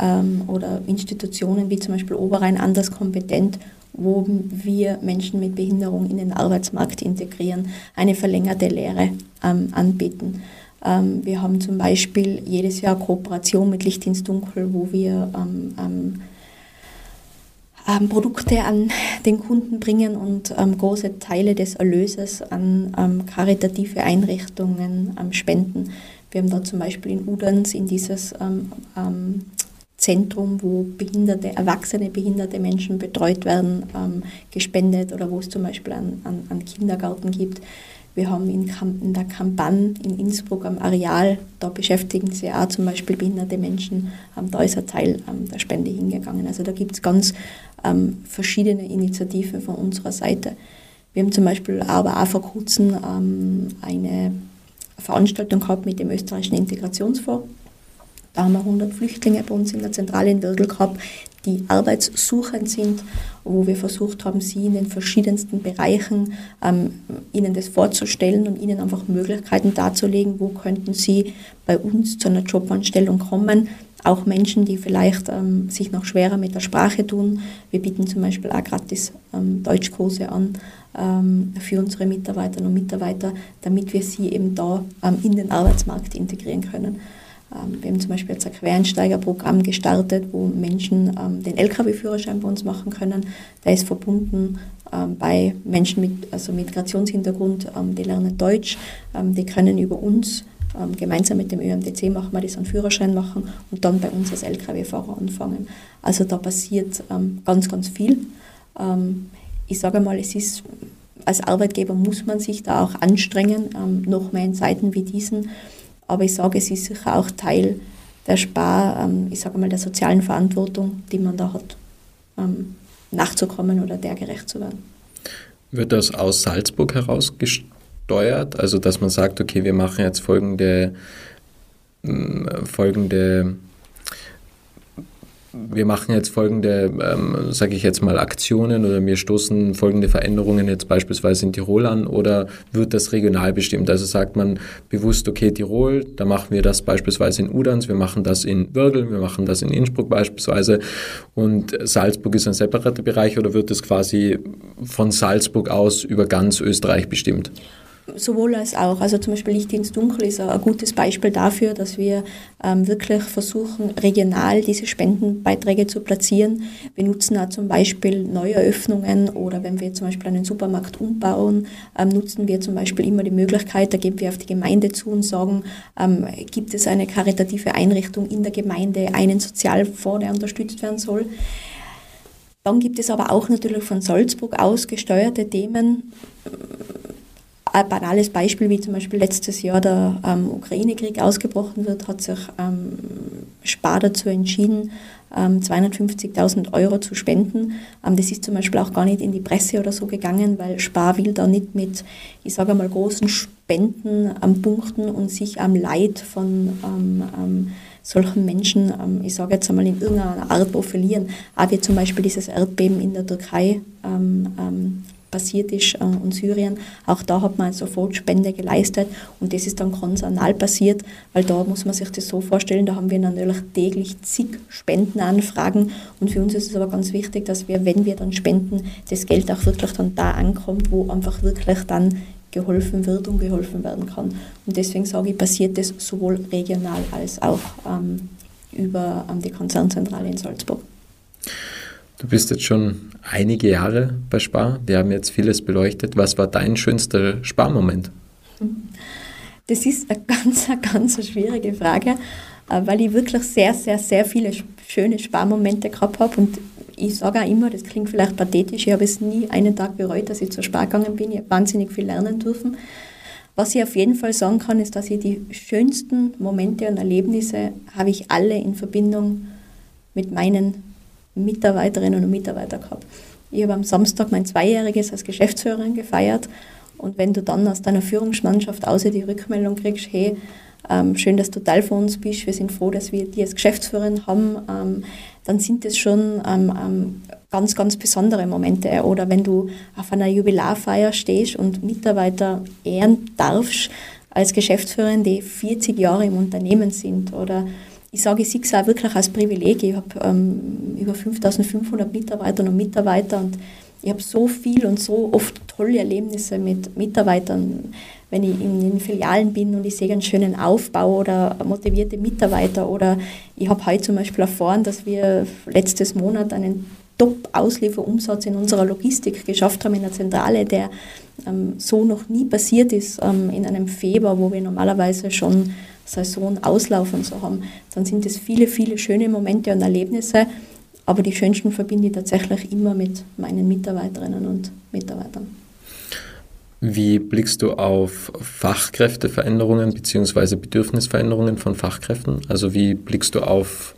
ähm, oder Institutionen wie zum Beispiel Oberrhein anders kompetent, wo wir Menschen mit Behinderung in den Arbeitsmarkt integrieren, eine verlängerte Lehre ähm, anbieten. Ähm, wir haben zum Beispiel jedes Jahr Kooperation mit Licht ins Dunkel, wo wir ähm, Produkte an den Kunden bringen und ähm, große Teile des Erlöses an ähm, karitative Einrichtungen ähm, spenden. Wir haben da zum Beispiel in Udans in dieses ähm, ähm, Zentrum, wo behinderte, erwachsene behinderte Menschen betreut werden, gespendet oder wo es zum Beispiel einen, einen Kindergarten gibt. Wir haben in, in der Kampagne in Innsbruck am Areal, da beschäftigen sich auch zum Beispiel behinderte Menschen, da ist ein Teil der Spende hingegangen. Also da gibt es ganz ähm, verschiedene Initiativen von unserer Seite. Wir haben zum Beispiel aber auch vor kurzem ähm, eine Veranstaltung gehabt mit dem österreichischen Integrationsfonds. Da haben wir 100 Flüchtlinge bei uns in der Zentrale in Würgel gehabt, die arbeitssuchend sind, wo wir versucht haben, sie in den verschiedensten Bereichen ähm, ihnen das vorzustellen und ihnen einfach Möglichkeiten darzulegen, wo könnten sie bei uns zu einer Jobanstellung kommen. Auch Menschen, die vielleicht ähm, sich noch schwerer mit der Sprache tun. Wir bieten zum Beispiel auch gratis ähm, Deutschkurse an ähm, für unsere Mitarbeiterinnen und Mitarbeiter, damit wir sie eben da ähm, in den Arbeitsmarkt integrieren können. Ähm, wir haben zum Beispiel jetzt ein Quereinsteigerprogramm gestartet, wo Menschen ähm, den Lkw-Führerschein bei uns machen können. Der ist verbunden bei Menschen mit also Migrationshintergrund, die lernen Deutsch, die können über uns gemeinsam mit dem ÖMDC machen wir das einen Führerschein machen und dann bei uns als Lkw-Fahrer anfangen. Also da passiert ganz, ganz viel. ich sage mal, es ist als Arbeitgeber muss man sich da auch anstrengen, noch mehr in Zeiten wie diesen aber ich sage, es ist sicher auch Teil der Spar, ähm, ich sage mal, der sozialen Verantwortung, die man da hat, ähm, nachzukommen oder der gerecht zu werden. Wird das aus Salzburg heraus gesteuert? Also, dass man sagt, okay, wir machen jetzt folgende, folgende wir machen jetzt folgende, ähm, sage ich jetzt mal, Aktionen oder wir stoßen folgende Veränderungen jetzt beispielsweise in Tirol an oder wird das regional bestimmt? Also sagt man bewusst, okay, Tirol, da machen wir das beispielsweise in Udans, wir machen das in Würgel, wir machen das in Innsbruck beispielsweise und Salzburg ist ein separater Bereich oder wird das quasi von Salzburg aus über ganz Österreich bestimmt? Sowohl als auch. Also zum Beispiel Licht ins Dunkel ist ein gutes Beispiel dafür, dass wir ähm, wirklich versuchen, regional diese Spendenbeiträge zu platzieren. Wir nutzen auch zum Beispiel Neueröffnungen oder wenn wir zum Beispiel einen Supermarkt umbauen, ähm, nutzen wir zum Beispiel immer die Möglichkeit, da geben wir auf die Gemeinde zu und sagen, ähm, gibt es eine karitative Einrichtung in der Gemeinde, einen Sozialfonds, der unterstützt werden soll. Dann gibt es aber auch natürlich von Salzburg aus gesteuerte Themen ein banales Beispiel, wie zum Beispiel letztes Jahr der ähm, Ukraine-Krieg ausgebrochen wird, hat sich ähm, Spar dazu entschieden, ähm, 250.000 Euro zu spenden. Ähm, das ist zum Beispiel auch gar nicht in die Presse oder so gegangen, weil Spar will da nicht mit, ich sage mal, großen Spenden am Punkten und sich am Leid von ähm, ähm, solchen Menschen, ich sage jetzt einmal, in irgendeiner Art profilieren. Auch wie zum Beispiel dieses Erdbeben in der Türkei passiert ist äh, in Syrien. Auch da hat man sofort Spende geleistet und das ist dann ganz anal passiert, weil da muss man sich das so vorstellen, da haben wir natürlich täglich zig Spendenanfragen und für uns ist es aber ganz wichtig, dass wir, wenn wir dann spenden, das Geld auch wirklich dann da ankommt, wo einfach wirklich dann geholfen wird und geholfen werden kann. Und deswegen sage ich, passiert das sowohl regional als auch ähm, über ähm, die Konzernzentrale in Salzburg. Du bist jetzt schon einige Jahre bei Spar. Wir haben jetzt vieles beleuchtet. Was war dein schönster Sparmoment? Das ist eine ganz, ganz schwierige Frage, äh, weil ich wirklich sehr, sehr, sehr viele schöne Sparmomente gehabt habe. Und ich sage auch immer, das klingt vielleicht pathetisch, ich habe es nie einen Tag bereut, dass ich zur Spar gegangen bin. Ich habe wahnsinnig viel lernen dürfen. Was ich auf jeden Fall sagen kann, ist, dass ich die schönsten Momente und Erlebnisse habe ich alle in Verbindung mit meinen Mitarbeiterinnen und Mitarbeitern gehabt. Ich habe am Samstag mein Zweijähriges als Geschäftsführerin gefeiert und wenn du dann aus deiner Führungsmannschaft außer die Rückmeldung kriegst, hey, ähm, schön, dass du Teil von uns bist, wir sind froh, dass wir dich als Geschäftsführerin haben, ähm, dann sind das schon ähm, ähm, ganz, ganz besondere Momente. Oder wenn du auf einer Jubilarfeier stehst und Mitarbeiter ehren darfst als Geschäftsführerin, die 40 Jahre im Unternehmen sind. Oder ich sage, ich sehe es auch wirklich als Privileg. Ich habe ähm, über 5500 Mitarbeiterinnen und Mitarbeiter und ich habe so viel und so oft tolle Erlebnisse mit Mitarbeitern, wenn ich in den Filialen bin und ich sehe einen schönen Aufbau oder motivierte Mitarbeiter oder ich habe heute zum Beispiel erfahren, dass wir letztes Monat einen Top-Auslieferumsatz in unserer Logistik geschafft haben in der Zentrale, der ähm, so noch nie passiert ist ähm, in einem Februar, wo wir normalerweise schon Saisonauslauf und so haben. Dann sind es viele, viele schöne Momente und Erlebnisse, aber die schönsten verbinde ich tatsächlich immer mit meinen Mitarbeiterinnen und Mitarbeitern. Wie blickst du auf Fachkräfteveränderungen bzw. Bedürfnisveränderungen von Fachkräften? Also wie blickst du auf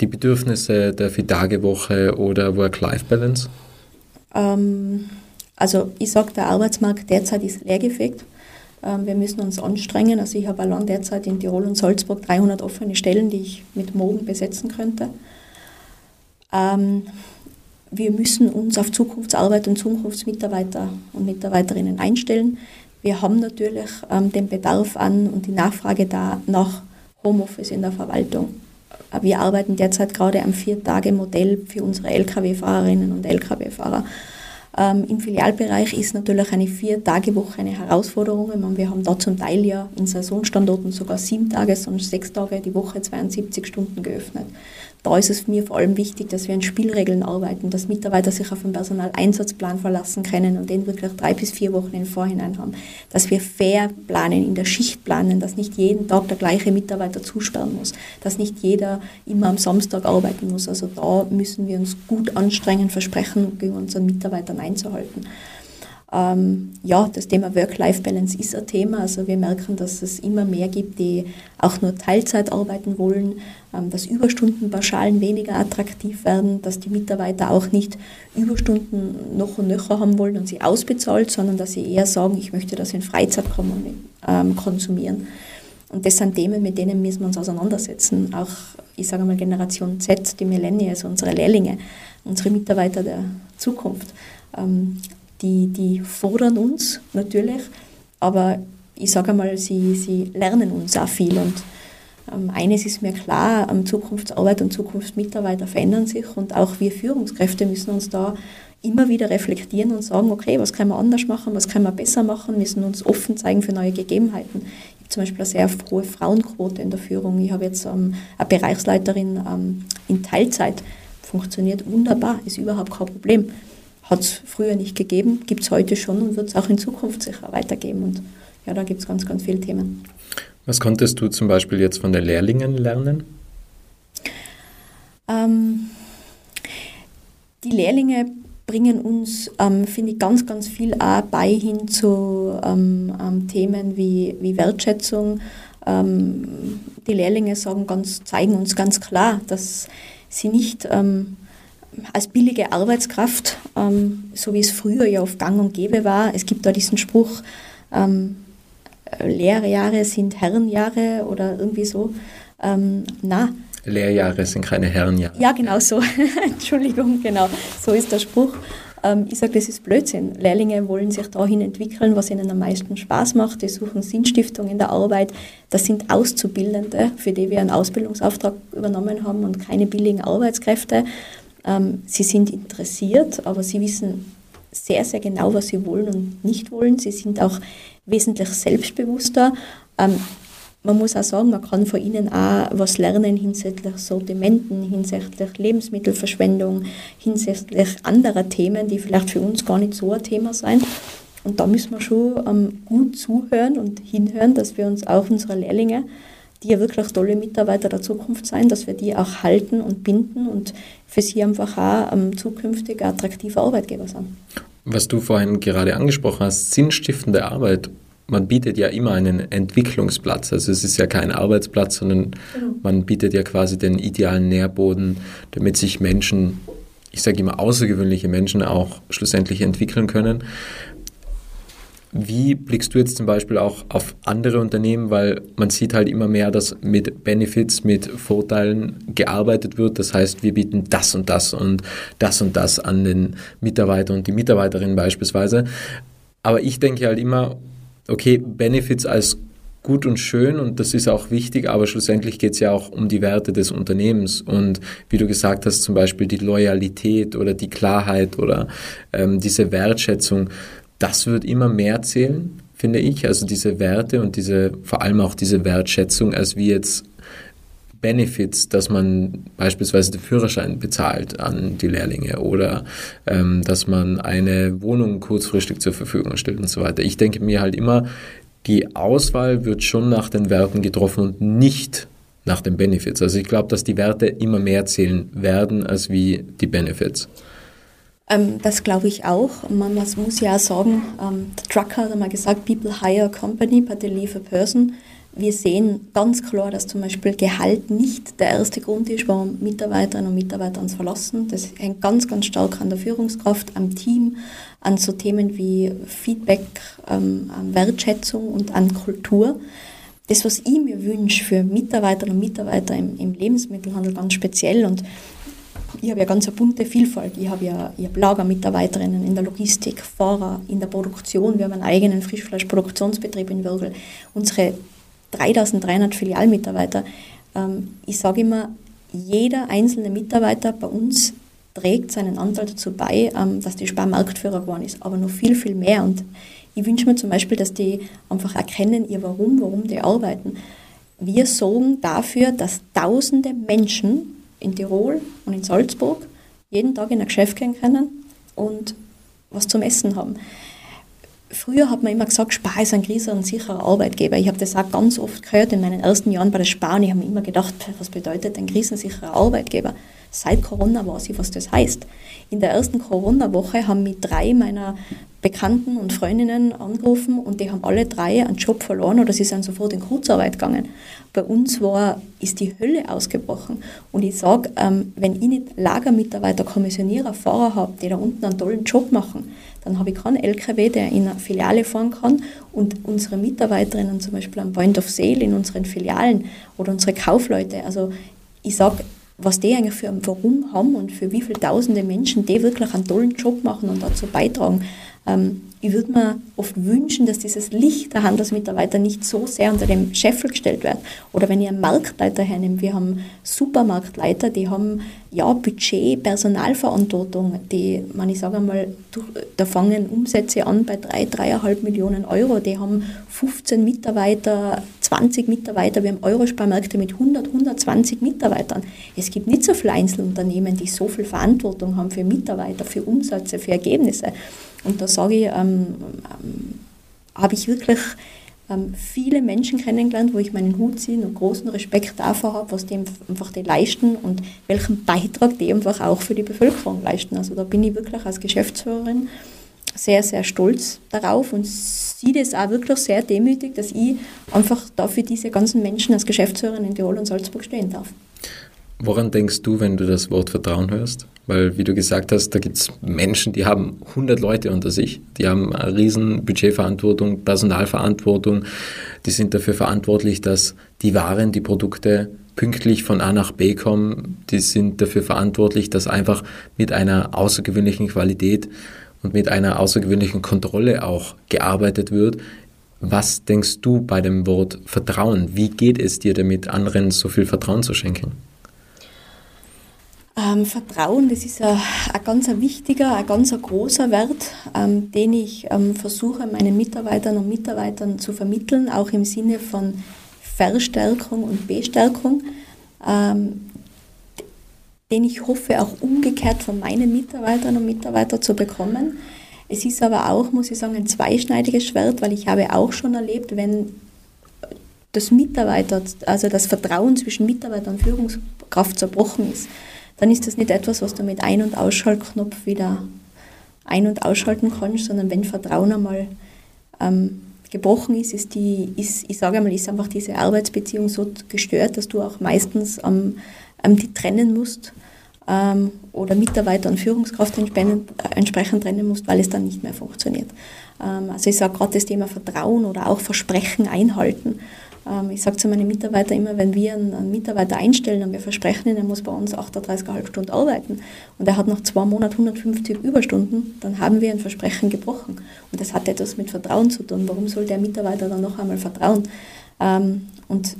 die Bedürfnisse der Vier-Tage-Woche oder Work-Life-Balance? Ähm, also ich sage, der Arbeitsmarkt derzeit ist leergefegt. Ähm, wir müssen uns anstrengen. Also ich habe allein derzeit in Tirol und Salzburg 300 offene Stellen, die ich mit morgen besetzen könnte. Ähm, wir müssen uns auf Zukunftsarbeit und Zukunftsmitarbeiter und Mitarbeiterinnen einstellen. Wir haben natürlich ähm, den Bedarf an und die Nachfrage da nach Homeoffice in der Verwaltung. Wir arbeiten derzeit gerade am Vier-Tage-Modell für unsere Lkw-Fahrerinnen und Lkw-Fahrer. Ähm, Im Filialbereich ist natürlich eine Vier-Tage-Woche eine Herausforderung. Meine, wir haben da zum Teil ja in Saisonstandorten sogar sieben Tage, sondern sechs Tage die Woche 72 Stunden geöffnet da ist es mir vor allem wichtig, dass wir an Spielregeln arbeiten, dass Mitarbeiter sich auf einen Personaleinsatzplan verlassen können und den wirklich drei bis vier Wochen im Vorhinein haben, dass wir fair planen, in der Schicht planen, dass nicht jeden Tag der gleiche Mitarbeiter zusperren muss, dass nicht jeder immer am Samstag arbeiten muss. Also da müssen wir uns gut anstrengen, Versprechen gegen unseren Mitarbeitern einzuhalten. Ähm, ja, das Thema Work-Life-Balance ist ein Thema. Also wir merken, dass es immer mehr gibt, die auch nur Teilzeit arbeiten wollen, ähm, dass Überstundenpauschalen weniger attraktiv werden, dass die Mitarbeiter auch nicht Überstunden noch und nöcher haben wollen und sie ausbezahlt, sondern dass sie eher sagen, ich möchte das in Freizeit ähm, konsumieren. Und das sind Themen, mit denen müssen wir uns auseinandersetzen. Auch, ich sage mal, Generation Z, die Millennials, unsere Lehrlinge, unsere Mitarbeiter der Zukunft. Die, die fordern uns natürlich, aber ich sage einmal, sie, sie lernen uns auch viel. Und ähm, eines ist mir klar, ähm, Zukunftsarbeit und Zukunftsmitarbeiter verändern sich und auch wir Führungskräfte müssen uns da immer wieder reflektieren und sagen, okay, was können wir anders machen, was können wir besser machen, müssen uns offen zeigen für neue Gegebenheiten. Ich habe zum Beispiel eine sehr hohe Frauenquote in der Führung. Ich habe jetzt ähm, eine Bereichsleiterin ähm, in Teilzeit, funktioniert wunderbar, ist überhaupt kein Problem hat es früher nicht gegeben, gibt es heute schon und wird es auch in Zukunft sicher weitergeben. Und ja, da gibt es ganz, ganz viele Themen. Was konntest du zum Beispiel jetzt von den Lehrlingen lernen? Ähm, die Lehrlinge bringen uns, ähm, finde ich, ganz, ganz viel auch bei hin zu ähm, ähm Themen wie, wie Wertschätzung. Ähm, die Lehrlinge sagen ganz, zeigen uns ganz klar, dass sie nicht ähm, als billige Arbeitskraft, ähm, so wie es früher ja auf Gang und Gäbe war. Es gibt da diesen Spruch, ähm, Lehrjahre sind Herrenjahre oder irgendwie so. Ähm, na. Lehrjahre sind keine Herrenjahre. Ja, genau so. Entschuldigung, genau. So ist der Spruch. Ähm, ich sage, das ist Blödsinn. Lehrlinge wollen sich dahin entwickeln, was ihnen am meisten Spaß macht. Die suchen Sinnstiftung in der Arbeit. Das sind Auszubildende, für die wir einen Ausbildungsauftrag übernommen haben und keine billigen Arbeitskräfte. Ähm, sie sind interessiert, aber sie wissen sehr, sehr genau, was sie wollen und nicht wollen. Sie sind auch wesentlich selbstbewusster. Ähm, man muss auch sagen, man kann von ihnen auch was lernen hinsichtlich Sortimenten, hinsichtlich Lebensmittelverschwendung, hinsichtlich anderer Themen, die vielleicht für uns gar nicht so ein Thema sein. Und da müssen wir schon ähm, gut zuhören und hinhören, dass wir uns auch unsere Lehrlinge die ja wirklich tolle Mitarbeiter der Zukunft sein, dass wir die auch halten und binden und für sie einfach auch ähm, zukünftig attraktive Arbeitgeber sind. Was du vorhin gerade angesprochen hast, sinnstiftende Arbeit. man bietet ja immer einen Entwicklungsplatz. Also es ist ja kein Arbeitsplatz, sondern genau. man bietet ja quasi den idealen Nährboden, damit sich Menschen, ich sage immer außergewöhnliche Menschen auch schlussendlich entwickeln können. Wie blickst du jetzt zum Beispiel auch auf andere Unternehmen, weil man sieht halt immer mehr, dass mit Benefits, mit Vorteilen gearbeitet wird. Das heißt, wir bieten das und das und das und das an den Mitarbeiter und die Mitarbeiterin beispielsweise. Aber ich denke halt immer, okay, Benefits als gut und schön und das ist auch wichtig, aber schlussendlich geht es ja auch um die Werte des Unternehmens und wie du gesagt hast, zum Beispiel die Loyalität oder die Klarheit oder ähm, diese Wertschätzung das wird immer mehr zählen, finde ich. Also diese Werte und diese, vor allem auch diese Wertschätzung, als wie jetzt Benefits, dass man beispielsweise den Führerschein bezahlt an die Lehrlinge oder ähm, dass man eine Wohnung kurzfristig zur Verfügung stellt und so weiter. Ich denke mir halt immer, die Auswahl wird schon nach den Werten getroffen und nicht nach den Benefits. Also ich glaube, dass die Werte immer mehr zählen werden als wie die Benefits. Ähm, das glaube ich auch. Man muss ja auch sagen, ähm, der Trucker hat einmal gesagt, people hire a company, but they leave a person. Wir sehen ganz klar, dass zum Beispiel Gehalt nicht der erste Grund ist, warum Mitarbeiterinnen und Mitarbeiter uns verlassen. Das hängt ganz, ganz stark an der Führungskraft, am Team, an so Themen wie Feedback, ähm, an Wertschätzung und an Kultur. Das, was ich mir wünsche für Mitarbeiterinnen und Mitarbeiter im, im Lebensmittelhandel ganz speziell und ich habe ja ganz eine bunte Vielfalt. Ich habe ja ich habe Lagermitarbeiterinnen in der Logistik, Fahrer in der Produktion. Wir haben einen eigenen Frischfleischproduktionsbetrieb in Würgel. Unsere 3300 Filialmitarbeiter. Ähm, ich sage immer, jeder einzelne Mitarbeiter bei uns trägt seinen Anteil dazu bei, ähm, dass die Spar Marktführer geworden ist, aber noch viel, viel mehr. Und ich wünsche mir zum Beispiel, dass die einfach erkennen, ihr Warum, warum die arbeiten. Wir sorgen dafür, dass tausende Menschen in Tirol und in Salzburg jeden Tag in ein Geschäft gehen können und was zum Essen haben. Früher hat man immer gesagt, Spar ist ein grieser und sicherer Arbeitgeber. Ich habe das auch ganz oft gehört in meinen ersten Jahren bei der Spar und ich habe mir immer gedacht, was bedeutet ein krisensicherer Arbeitgeber? Seit Corona weiß ich, was das heißt. In der ersten Corona-Woche haben mich drei meiner Bekannten und Freundinnen angerufen und die haben alle drei einen Job verloren oder sie sind sofort in Kurzarbeit gegangen. Bei uns war, ist die Hölle ausgebrochen. Und ich sage, ähm, wenn ich nicht Lagermitarbeiter, Kommissionierer, Fahrer habe, die da unten einen tollen Job machen, dann habe ich keinen LKW, der in eine Filiale fahren kann und unsere Mitarbeiterinnen zum Beispiel am Point of Sale in unseren Filialen oder unsere Kaufleute. Also ich sage, was die eigentlich für ein Warum haben und für wie viele tausende Menschen die wirklich einen tollen Job machen und dazu beitragen. Ähm, ich würde mir oft wünschen, dass dieses Licht der Handelsmitarbeiter nicht so sehr unter dem Scheffel gestellt wird. Oder wenn ihr einen Marktleiter hernehmt, wir haben Supermarktleiter, die haben ja Budget, Personalverantwortung, die, man ich sage einmal, da fangen Umsätze an bei drei, dreieinhalb Millionen Euro, die haben 15 Mitarbeiter, 20 Mitarbeiter, wir haben Eurosparmärkte mit 100, 120 Mitarbeitern. Es gibt nicht so viele Einzelunternehmen, die so viel Verantwortung haben für Mitarbeiter, für Umsätze, für Ergebnisse. Und da sage ich, ähm, ähm, habe ich wirklich ähm, viele Menschen kennengelernt, wo ich meinen Hut ziehe und großen Respekt davor habe, was die einfach die leisten und welchen Beitrag die einfach auch für die Bevölkerung leisten. Also da bin ich wirklich als Geschäftsführerin sehr, sehr stolz darauf und sehe das auch wirklich sehr demütig, dass ich einfach dafür diese ganzen Menschen als Geschäftsführerin in Tirol und Salzburg stehen darf. Woran denkst du, wenn du das Wort Vertrauen hörst? Weil, wie du gesagt hast, da gibt es Menschen, die haben 100 Leute unter sich, die haben eine riesen Budgetverantwortung, Personalverantwortung, die sind dafür verantwortlich, dass die Waren, die Produkte pünktlich von A nach B kommen, die sind dafür verantwortlich, dass einfach mit einer außergewöhnlichen Qualität und mit einer außergewöhnlichen Kontrolle auch gearbeitet wird. Was denkst du bei dem Wort Vertrauen? Wie geht es dir damit, anderen so viel Vertrauen zu schenken? Ähm, Vertrauen, das ist ein, ein ganz wichtiger, ein ganz großer Wert, ähm, den ich ähm, versuche meinen Mitarbeitern und Mitarbeitern zu vermitteln, auch im Sinne von Verstärkung und Bestärkung, ähm, den ich hoffe auch umgekehrt von meinen Mitarbeitern und Mitarbeitern zu bekommen. Es ist aber auch, muss ich sagen, ein zweischneidiges Schwert, weil ich habe auch schon erlebt, wenn das Mitarbeiter, also das Vertrauen zwischen Mitarbeiter und Führungskraft zerbrochen ist, dann ist das nicht etwas, was du mit Ein- und Ausschaltknopf wieder ein- und ausschalten kannst, sondern wenn Vertrauen einmal ähm, gebrochen ist, ist die, ist, ich sage einmal, ist einfach diese Arbeitsbeziehung so gestört, dass du auch meistens ähm, die trennen musst ähm, oder Mitarbeiter und Führungskraft entsprechend, äh, entsprechend trennen musst, weil es dann nicht mehr funktioniert. Ähm, also ich sage gerade das Thema Vertrauen oder auch Versprechen einhalten. Ähm, ich sage zu meinen Mitarbeitern immer, wenn wir einen, Mitarbeiter einstellen und wir versprechen ihn, er muss bei uns 38,5 Stunden arbeiten und er hat nach zwei Monaten 150 Überstunden, dann haben wir ein Versprechen gebrochen. Und das hat etwas mit Vertrauen zu tun. Warum soll der Mitarbeiter dann noch einmal vertrauen? Ähm, und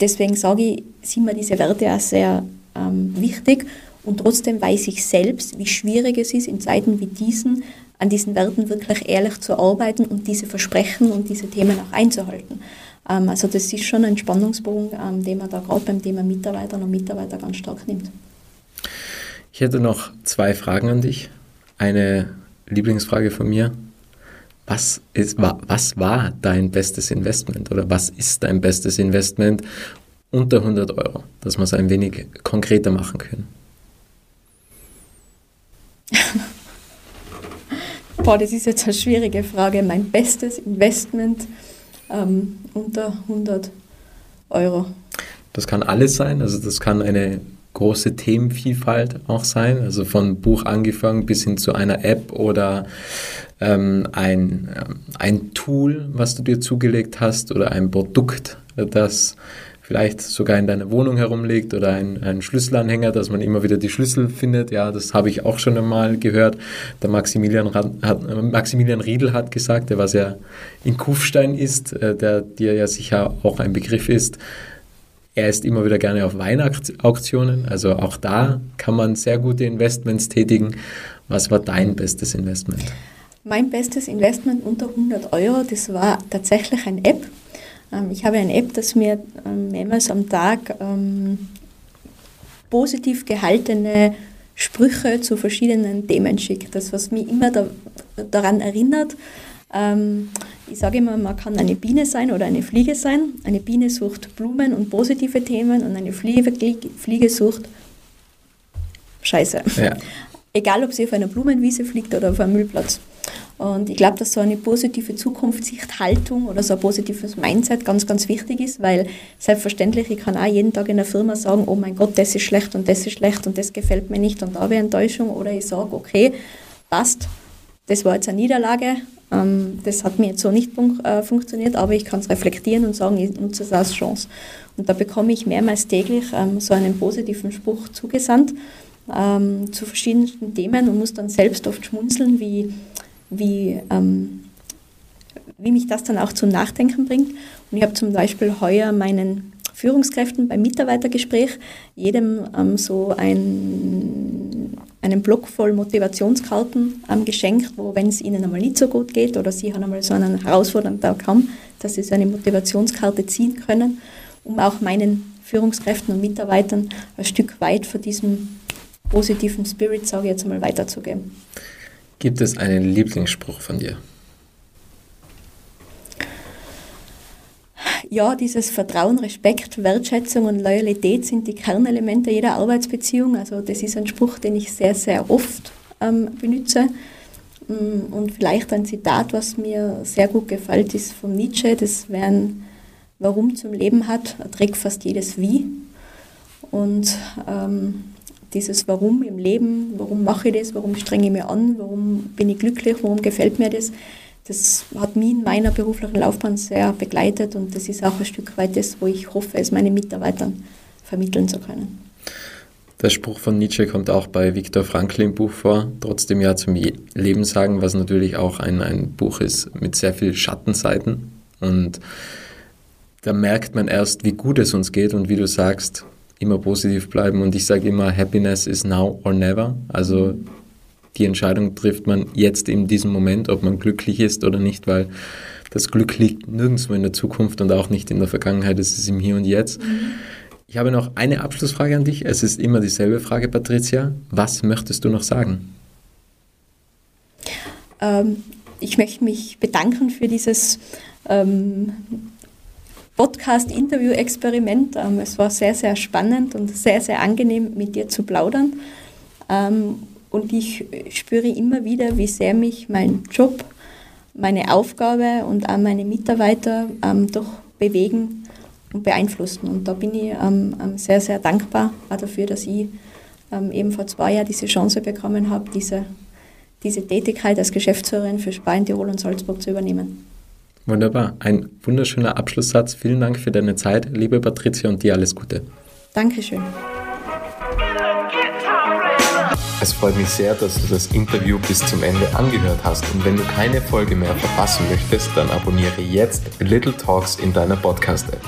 deswegen sage ich, sind mir diese Werte auch sehr ähm, wichtig. Und trotzdem weiß ich selbst, wie schwierig es ist, in Zeiten wie diesen an diesen Werten wirklich ehrlich zu arbeiten und diese Versprechen und diese Themen auch einzuhalten. Ähm, also das ist schon ein Spannungsbogen, ähm, den man da gerade beim Thema Mitarbeiter und Mitarbeiter ganz stark nimmt. Ich hätte noch zwei Fragen an dich. Eine Lieblingsfrage von mir. Was, ist, was war dein bestes Investment oder was ist dein bestes Investment unter 100 Euro, dass wir es ein wenig konkreter machen können? Boah, das ist jetzt eine schwierige Frage. Mein bestes Investment ähm, unter 100 Euro. Das kann alles sein. Also das kann eine große Themenvielfalt auch sein. Also von Buch angefangen bis hin zu einer App oder ähm, ein, ähm, ein Tool, was du dir zugelegt hast oder ein Produkt, das vielleicht sogar in deiner Wohnung herumliegt oder ein, ein Schlüsselanhänger, dass man immer wieder die Schlüssel findet. Ja, das habe ich auch schon einmal gehört. Der Maximilian, hat, Maximilian Riedel hat gesagt, der was ja in Kufstein ist, äh, der dir ja sicher auch ein Begriff ist. Er ist immer wieder gerne auf Weinauktionen, also auch da kann man sehr gute Investments tätigen. Was war dein bestes Investment? Mein bestes Investment unter 100 Euro, das war tatsächlich eine App, ich habe eine App, das mir ähm, mehrmals am Tag ähm, positiv gehaltene Sprüche zu verschiedenen Themen schickt. Das, was mich immer da, daran erinnert, ich sage immer, man kann eine Biene sein oder eine Fliege sein. Eine Biene sucht Blumen und positive Themen und eine Fliege, Fliege sucht Scheiße. Ja. Egal, ob sie auf einer Blumenwiese fliegt oder auf einem Müllplatz. Und ich glaube, dass so eine positive Zukunftssichthaltung oder so ein positives Mindset ganz, ganz wichtig ist, weil selbstverständlich, ich kann auch jeden Tag in der Firma sagen, oh mein Gott, das ist schlecht und das ist schlecht und das gefällt mir nicht und da wäre Enttäuschung. Oder ich sage, okay, passt, das war jetzt eine Niederlage, ähm, das hat mir jetzt so nicht äh, funktioniert, aber ich kann es reflektieren und sagen, ich nutze es als Chance. Und da bekomme ich mehrmals täglich ähm, so einen positiven Spruch zugesandt ähm, zu verschiedensten Themen und muss dann selbst oft schmunzeln, wie wie, ähm, wie mich das dann auch zum Nachdenken bringt. Und ich habe zum Beispiel heuer meinen Führungskräften beim Mitarbeitergespräch jedem ähm, so ein, einen Block voll Motivationskarten ähm, geschenkt, wo, wenn es ihnen einmal nicht so gut geht oder sie haben einmal so einen herausfordernden Tag haben, dass sie so eine Motivationskarte ziehen können, um auch meinen Führungskräften und Mitarbeitern ein Stück weit von diesem positiven Spirit, sage ich jetzt einmal, weiterzugeben. Gibt es einen Lieblingsspruch von dir? Ja, dieses Vertrauen, Respekt, Wertschätzung und Loyalität sind die Kernelemente jeder Arbeitsbeziehung. Also das ist ein Spruch, den ich sehr, sehr oft ähm, benutze. Mm, und vielleicht ein Zitat, was mir sehr gut gefällt, ist von Nietzsche. Das wäre ein Warum zum Leben hat, trägt fast jedes Wie. Und ähm, dieses Warum im Leben, warum mache ich das, warum strenge ich mich an, warum bin ich glücklich, warum gefällt mir das, das hat mich in meiner beruflichen Laufbahn sehr begleitet und das ist auch ein Stück weit das, wo ich hoffe, es meinen Mitarbeitern vermitteln zu können. Der Spruch von Nietzsche kommt auch bei Viktor Frankl im Buch vor, trotzdem ja zum Leben sagen, was natürlich auch ein, ein Buch ist mit sehr vielen Schattenseiten. Und da merkt man erst, wie gut es uns geht und wie du sagst, immer positiv bleiben und ich sage immer, Happiness is now or never. Also die Entscheidung trifft man jetzt in diesem Moment, ob man glücklich ist oder nicht, weil das Glück liegt nirgendwo in der Zukunft und auch nicht in der Vergangenheit, es ist im Hier und Jetzt. Ich habe noch eine Abschlussfrage an dich. Es ist immer dieselbe Frage, Patricia. Was möchtest du noch sagen? Ähm, ich möchte mich bedanken für dieses ähm, Podcast-Interview-Experiment. Ähm, es war sehr, sehr spannend und sehr, sehr angenehm, mit dir zu plaudern. Ähm, und ich spüre immer wieder, wie sehr mich mein Job meine Aufgabe und auch meine Mitarbeiter ähm, doch bewegen und beeinflussen. Und da bin ich sehr, sehr dankbar dafür, dass ich eben vor zwei Jahren diese Chance bekommen habe, diese, diese Tätigkeit als Geschäftsführerin für Speyen, Tirol und Salzburg zu übernehmen. Wunderbar. Ein wunderschöner Abschlusssatz. Vielen Dank für deine Zeit, liebe Patricia, und dir alles Gute. Dankeschön. Es freut mich sehr, dass du das Interview bis zum Ende angehört hast und wenn du keine Folge mehr verpassen möchtest, dann abonniere jetzt Little Talks in deiner Podcast-App.